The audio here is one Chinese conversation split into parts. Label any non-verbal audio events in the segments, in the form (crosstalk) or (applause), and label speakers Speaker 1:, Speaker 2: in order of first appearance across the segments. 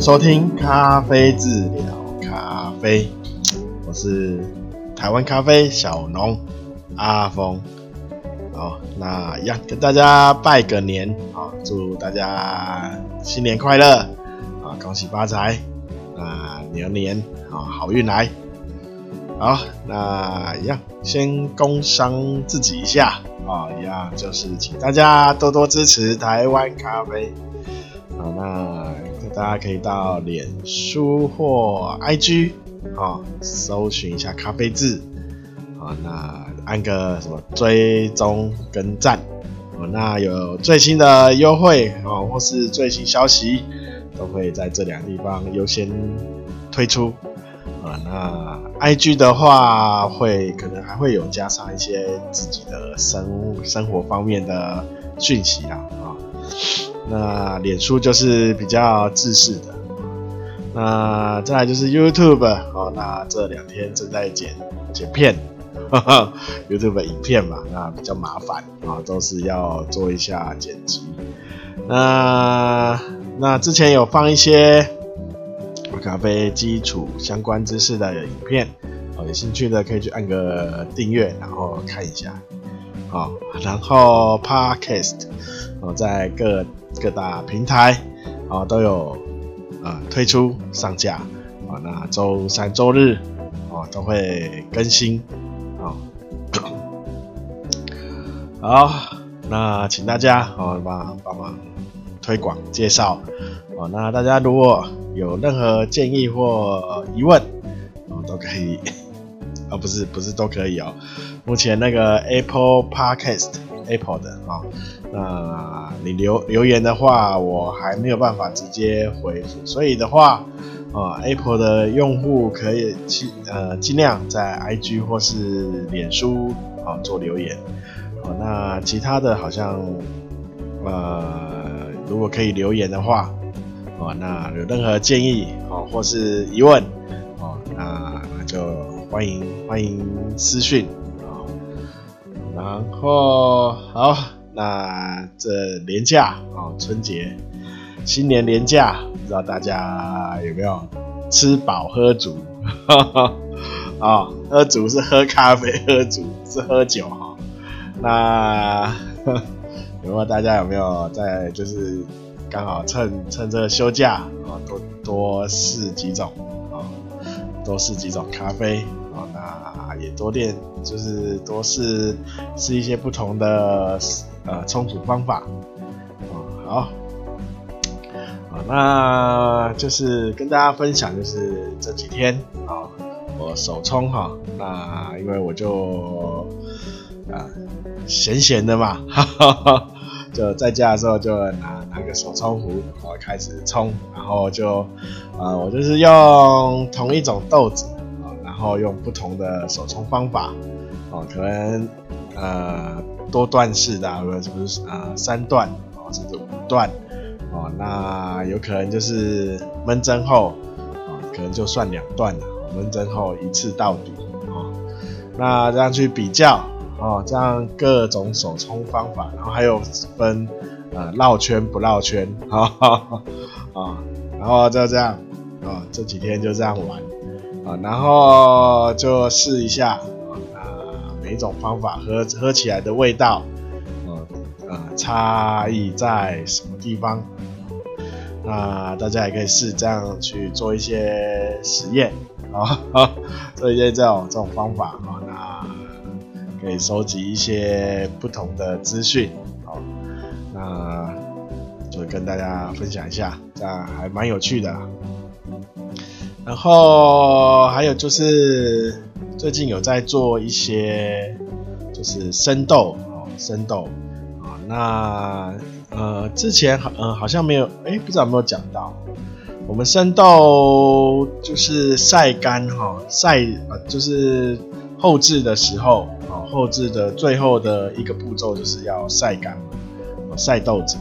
Speaker 1: 收听咖啡治疗咖啡，我是台湾咖啡小农阿峰。好，那一样跟大家拜个年啊，祝大家新年快乐啊，恭喜发财啊，牛年啊好运来。好，那一样先工商自己一下啊，一样就是请大家多多支持台湾咖啡。好，那大家可以到脸书或 IG 啊，搜寻一下咖啡志啊，那按个什么追踪跟赞啊，那有最新的优惠啊，或是最新消息，都会在这两个地方优先推出啊。那 IG 的话，会可能还会有加上一些自己的生生活方面的讯息啊啊。那脸书就是比较制式的，那再来就是 YouTube 哦，那这两天正在剪剪片呵呵，YouTube 影片嘛，那比较麻烦啊，都是要做一下剪辑。那那之前有放一些咖啡基础相关知识的影片，哦，有兴趣的可以去按个订阅，然后看一下，好，然后 Podcast 哦，在各各大平台啊都有啊推出上架啊，那周三周日啊都会更新啊。(coughs) 好，那请大家啊帮帮忙推广介绍啊。那大家如果有任何建议或疑问啊，都可以啊，(laughs) 不是不是都可以哦。目前那个 Apple Podcast Apple 的啊。那你留留言的话，我还没有办法直接回复，所以的话，啊，Apple 的用户可以尽呃尽量在 IG 或是脸书啊做留言，啊，那其他的好像呃如果可以留言的话，啊，那有任何建议啊或是疑问，啊，那那就欢迎欢迎私讯。啊，然后好。那这连假哦，春节、新年连假，不知道大家有没有吃饱喝足？啊、(laughs) 哦，喝足是喝咖啡，喝足是喝酒哈。那 (laughs) 有没有大家有没有在就是刚好趁趁这个休假啊，多多试几种啊，多试几种咖啡啊，那也多练，就是多试试一些不同的。呃，冲煮方法，哦，好，啊，那就是跟大家分享，就是这几天啊，我手冲哈，那因为我就啊闲闲的嘛，哈哈，就在家的时候就拿拿个手冲壶，我开始冲，然后就啊，我就是用同一种豆子啊，然后用不同的手冲方法，哦，可能呃。多段式的，或者是不是啊？三段哦，甚至五段哦，那有可能就是闷蒸后啊，可能就算两段了。闷蒸后一次到底哦，那这样去比较哦，这样各种手冲方法，然后还有分呃绕圈不绕圈啊啊，然后就这样啊，这几天就这样玩啊，然后就试一下。每一种方法喝喝起来的味道，呃呃，差异在什么地方？那大家也可以试这样去做一些实验啊，(laughs) 做一些这种这种方法啊，那可以收集一些不同的资讯，好，那就跟大家分享一下，这样还蛮有趣的。然后还有就是。最近有在做一些，就是生豆哦，生豆啊，那呃之前好嗯好像没有，哎不知道有没有讲到，我们生豆就是晒干哈，晒呃就是后制的时候啊，后制的最后的一个步骤就是要晒干，晒豆子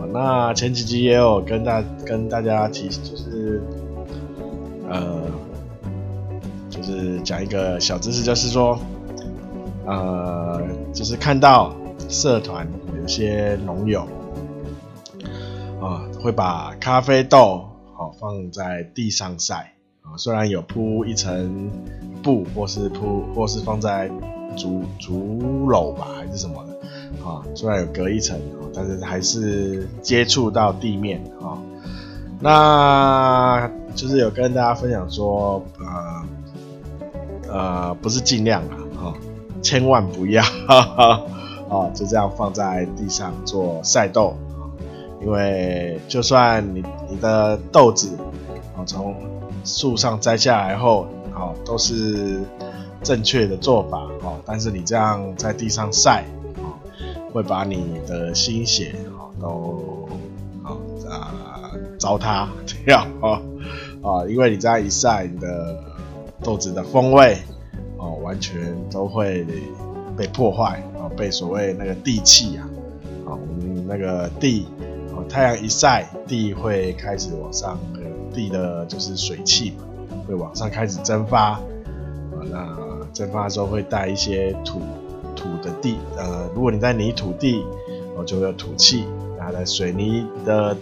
Speaker 1: 啊，那前几集也有跟大跟大家提，就是呃。就是讲一个小知识，就是说，呃，就是看到社团有些农友啊，会把咖啡豆哦放在地上晒啊，虽然有铺一层布，或是铺，或是放在竹竹篓吧，还是什么的啊，虽然有隔一层，但是还是接触到地面啊。那就是有跟大家分享说，呃呃，不是尽量啊，哈，千万不要，哈哈，哦，就这样放在地上做晒豆。因为就算你你的豆子哦从树上摘下来后，哦都是正确的做法哦，但是你这样在地上晒哦，会把你的心血哦都啊啊糟蹋掉啊啊，因为你这样一晒，你的豆子的风味哦完全都会被破坏啊，被所谓那个地气啊啊我们那个地。太阳一晒，地会开始往上，呃，地的就是水汽嘛，会往上开始蒸发，啊，那蒸发的时候会带一些土土的地，呃，如果你在泥土地，哦，就会有土气，然后在水泥的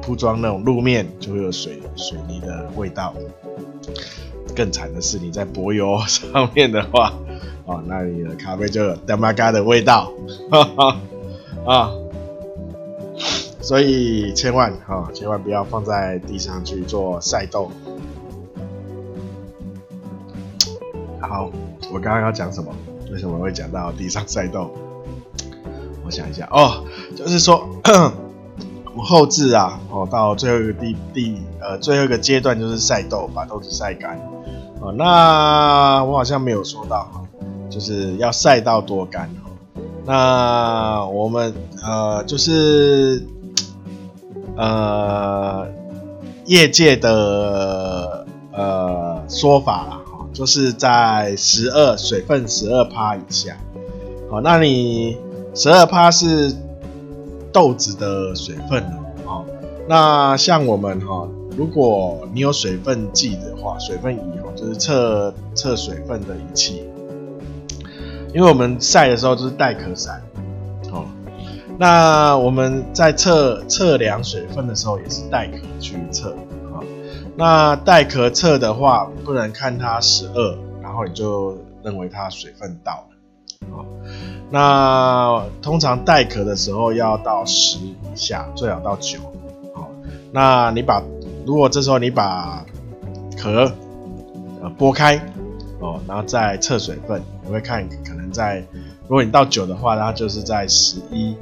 Speaker 1: 铺装那种路面，就会有水水泥的味道。更惨的是，你在柏油 (laughs) 上面的话，哦，那你的咖啡就有他妈嘎的味道，哈哈，啊。所以千万啊、哦，千万不要放在地上去做晒豆。好，我刚刚要讲什么？为什么会讲到地上晒豆？我想一下哦，就是说 (coughs) 我后制啊，哦，到最后一个地地呃最后一个阶段就是晒豆，把豆子晒干。哦，那我好像没有说到哈，就是要晒到多干。那我们呃就是。呃，业界的呃说法啦，哈，就是在十二水分十二趴以下，好，那你十二趴是豆子的水分，哦，那像我们哈，如果你有水分计的话，水分仪，测测水分的仪器，因为我们晒的时候就是带壳晒。那我们在测测量水分的时候，也是带壳去测啊。那带壳测的话，不能看它十二，然后你就认为它水分到了啊。那通常带壳的时候要到十以下，最好到九。好，那你把如果这时候你把壳呃剥开哦，然后再测水分，你会看可能在如果你到九的话，它就是在十一。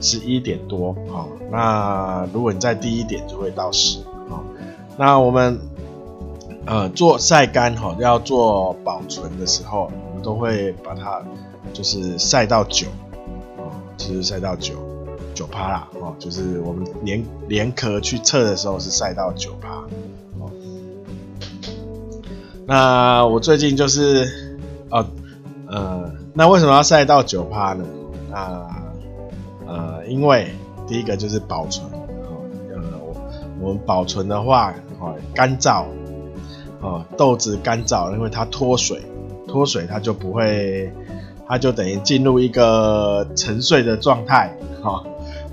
Speaker 1: 十一点多，好，那如果你再低一点，就会到十，好，那我们呃做晒干哈，要做保存的时候，我们都会把它就是晒到九，哦，就是晒到九九趴啦，哦，就是我们连连壳去测的时候是晒到九趴，那我最近就是，哦，呃，那为什么要晒到九趴呢？那呃，因为第一个就是保存，呃，我们保存的话，哦，干燥，哦，豆子干燥，因为它脱水，脱水它就不会，它就等于进入一个沉睡的状态，哈，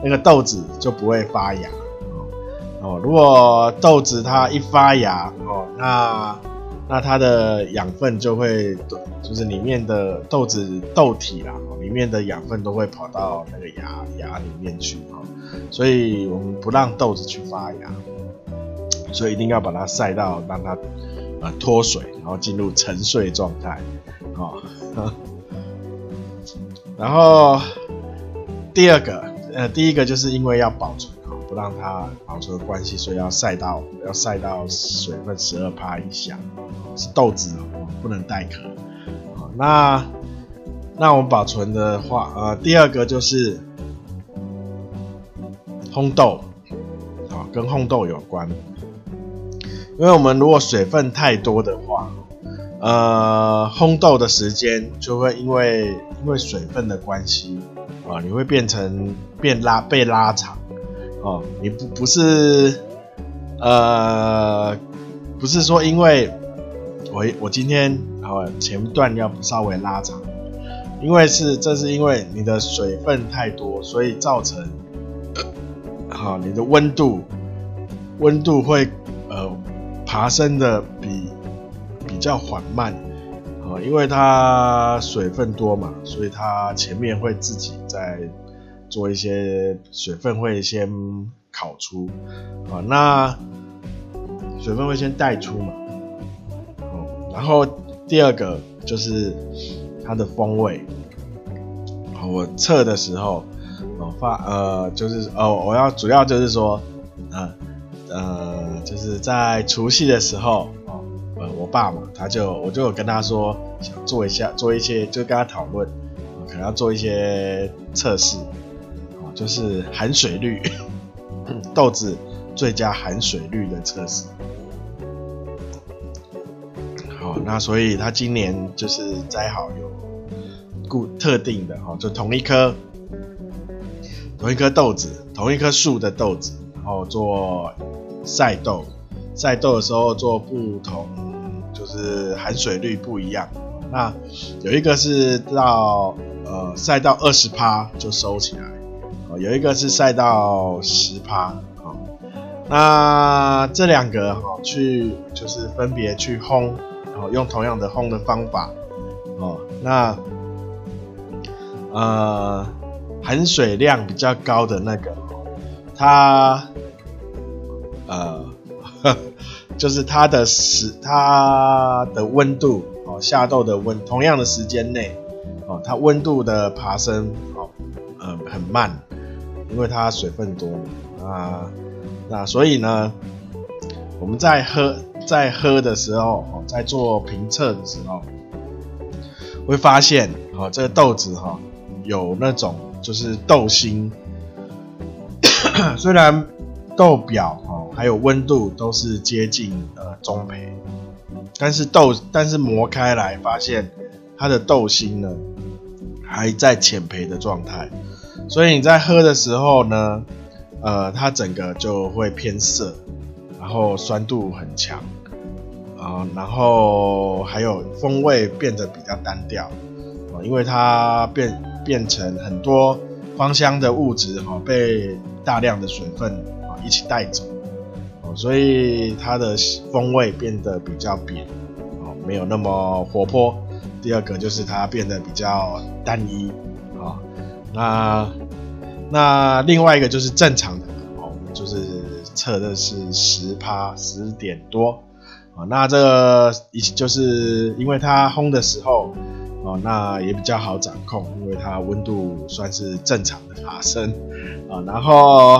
Speaker 1: 那个豆子就不会发芽，哦，如果豆子它一发芽，哦，那那它的养分就会，就是里面的豆子豆体啦。里面的养分都会跑到那个芽芽里面去啊，所以我们不让豆子去发芽，所以一定要把它晒到让它呃脱水，然后进入沉睡状态啊。(laughs) 然后第二个呃，第一个就是因为要保存，让它保存关系，所以要晒到要晒到水分十二趴以下，是豆子哦，不能带壳啊。那那我们保存的话，呃，第二个就是烘豆，啊，跟烘豆有关。因为我们如果水分太多的话，呃，烘豆的时间就会因为因为水分的关系，啊，你会变成变拉被拉长，哦，你不不是，呃，不是说因为我我今天啊前段要稍微拉长。因为是，这是因为你的水分太多，所以造成，好，你的温度，温度会呃爬升的比比较缓慢，啊，因为它水分多嘛，所以它前面会自己在做一些水分会先烤出，啊，那水分会先带出嘛，哦，然后第二个就是它的风味，我测的时候。哦，发呃，就是哦，我要主要就是说，呃呃，就是在除夕的时候，呃，我爸嘛，他就我就有跟他说，想做一下，做一些，就跟他讨论，可能要做一些测试，就是含水率，豆子最佳含水率的测试。好，那所以他今年就是摘好有固特定的，哈，就同一颗。同一颗豆子，同一棵树的豆子，然后做晒豆，晒豆的时候做不同，就是含水率不一样。那有一个是到呃晒到二十趴就收起来，有一个是晒到十趴，哦，那这两个哈去就是分别去烘，然后用同样的烘的方法，哦，那呃。含水量比较高的那个，它，呃，(laughs) 就是它的时，它的温度哦，下豆的温，同样的时间内，哦，它温度的爬升，哦，呃，很慢，因为它水分多，啊，那所以呢，我们在喝，在喝的时候，哦，在做评测的时候，会发现，哦，这个豆子哈，有那种。就是豆心，(coughs) 虽然豆表哦还有温度都是接近呃中培，但是豆但是磨开来发现它的豆心呢还在浅培的状态，所以你在喝的时候呢，呃它整个就会偏涩，然后酸度很强，啊然后还有风味变得比较单调，啊因为它变。变成很多芳香的物质哈，被大量的水分啊一起带走，哦，所以它的风味变得比较扁，哦，没有那么活泼。第二个就是它变得比较单一，那那另外一个就是正常的，哦，我们就是测的是十趴十点多，啊，那这个一就是因为它烘的时候。哦，那也比较好掌控，因为它温度算是正常的爬升啊。然后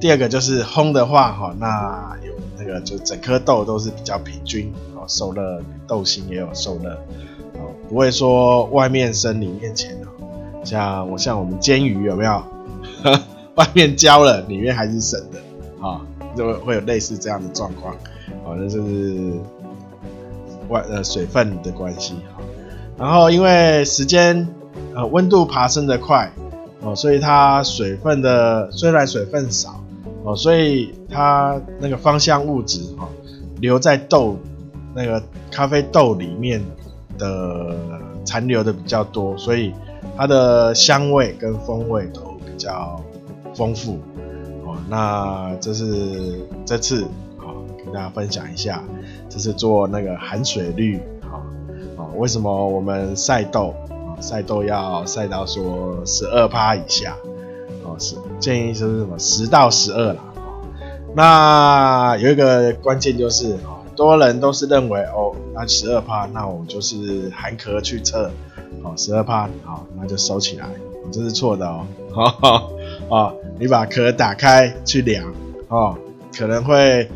Speaker 1: 第二个就是烘的话，哈，那有那个就整颗豆都是比较平均，哦，受热豆心也有受热，哦，不会说外面生里面浅哦。像我像我们煎鱼有没有？(laughs) 外面焦了，里面还是生的，啊，就会有类似这样的状况，哦，那就是外呃水分的关系，哈。然后因为时间，呃，温度爬升的快，哦，所以它水分的虽然水分少，哦，所以它那个芳香物质哈、哦、留在豆那个咖啡豆里面的残留的比较多，所以它的香味跟风味都比较丰富，哦，那这是这次哦跟大家分享一下，这是做那个含水率。为什么我们晒豆啊？晒豆要晒到说十二趴以下哦，是建议就是什么十到十二啦。那有一个关键就是，很多人都是认为哦，那十二趴，那我就是含壳去测哦，十二趴好，那就收起来，这是错的哦。好哦，你把壳打开去量哦，可能会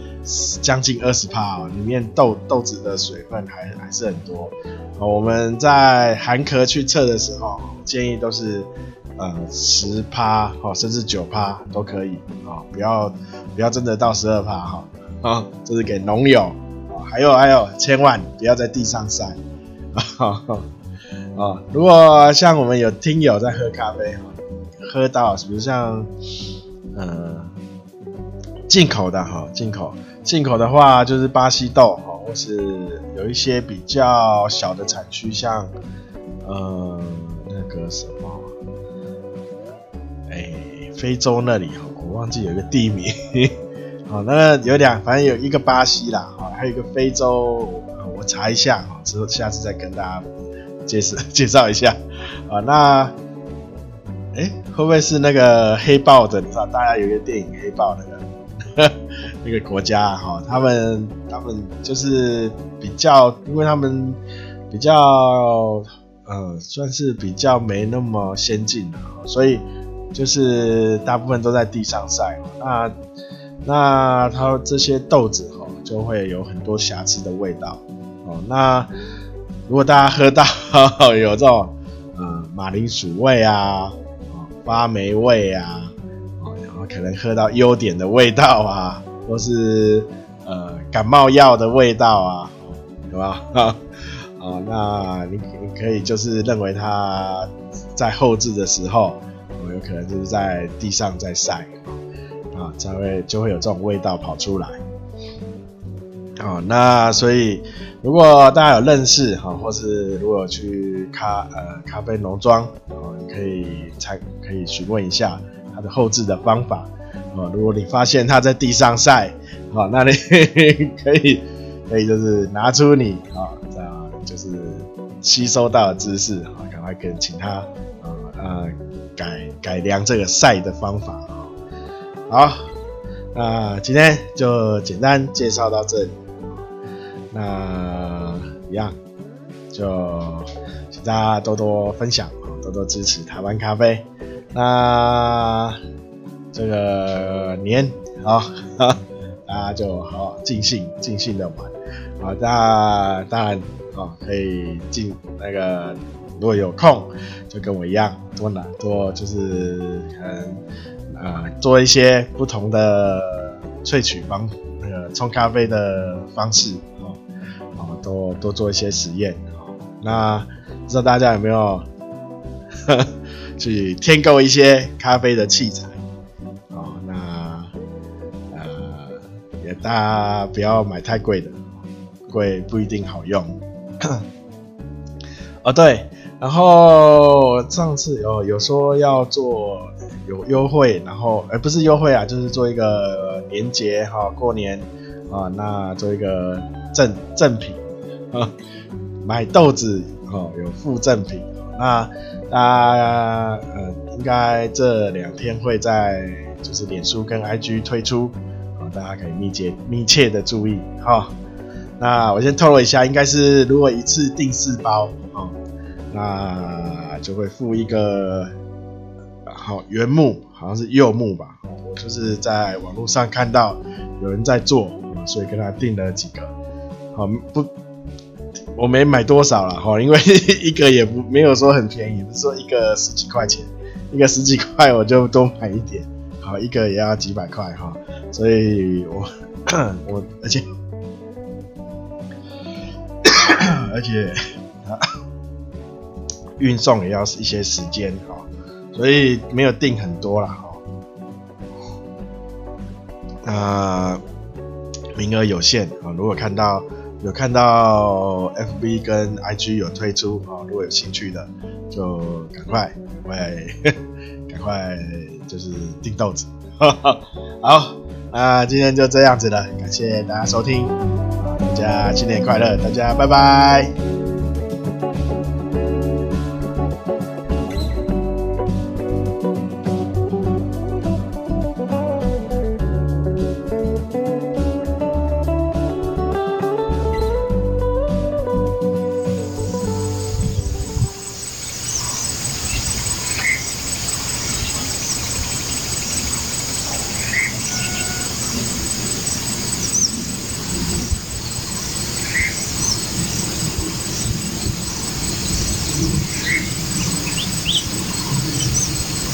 Speaker 1: 将近二十趴哦，里面豆豆子的水分还还是很多。我们在含壳去测的时候，建议都是呃十趴哦，甚至九趴都可以啊，不要不要真的到十二趴哈啊，这是给农友啊，还有还有，千万不要在地上晒啊！如果像我们有听友在喝咖啡哈，喝到比如像呃进口的哈，进口进口的话就是巴西豆哈。或是有一些比较小的产区，像呃那个什么，哎、非洲那里哈，我忘记有一个地名，(laughs) 好，那有两，反正有一个巴西啦，哈，还有一个非洲，我查一下哈，之后下次再跟大家介绍 (laughs) 介绍一下。啊，那，哎，会不会是那个黑豹的？你知道，大家有一个电影黑豹那个 (laughs) 那个国家哈，他们他们就是比较，因为他们比较呃，算是比较没那么先进的，所以就是大部分都在地上晒。那那它这些豆子哈，就会有很多瑕疵的味道哦。那如果大家喝到 (laughs) 有这种呃马铃薯味啊，发霉味啊，然后可能喝到优点的味道啊，(laughs) 或是呃感冒药的味道啊，对吧？啊，(laughs) 那你你可以就是认为它在后制的时候，有可能就是在地上在晒。啊，才会就会有这种味道跑出来。哦，那所以如果大家有认识哈，或是如果去咖呃咖啡农庄，哦，你可以才可以询问一下它的后制的方法。哦，如果你发现它在地上晒，好，那你 (laughs) 可以可以就是拿出你啊，这样就是吸收到的知识，啊，赶快跟请他啊呃改改良这个晒的方法啊。好，那今天就简单介绍到这里。那一样，就请大家多多分享，多多支持台湾咖啡。那这个年啊，(laughs) 大家就好尽兴尽兴的玩。好，大当然啊，可以进那个，如果有空，就跟我一样，多拿多就是嗯。呃，做一些不同的萃取方，那个冲咖啡的方式，多多做一些实验，哦，那不知道大家有没有 (laughs) 去添购一些咖啡的器材，哦，那呃，也大家不要买太贵的，贵不一定好用。(coughs) 哦，对，然后上次有有说要做。有优惠，然后呃不是优惠啊，就是做一个年节哈，过年啊，那做一个赠赠品啊，买豆子哈有附赠品，那大家呃应该这两天会在就是脸书跟 IG 推出，啊大家可以密切密切的注意哈。那我先透露一下，应该是如果一次订四包啊，那就会附一个。好，原木好像是柚木吧，我就是在网络上看到有人在做，所以跟他订了几个。好，不，我没买多少了哈，因为 (laughs) 一个也不没有说很便宜，不是说一个十几块钱，一个十几块我就多买一点。好，一个也要几百块哈，所以我 (clears throat) 我而且而且运送也要一些时间哈。所以没有订很多了，哈，呃，名额有限啊。如果看到有看到 FB 跟 IG 有推出啊，如果有兴趣的，就赶快赶快 (laughs) 赶快就是订豆子。(laughs) 好，那今天就这样子了，感谢大家收听，大家新年快乐，大家拜拜。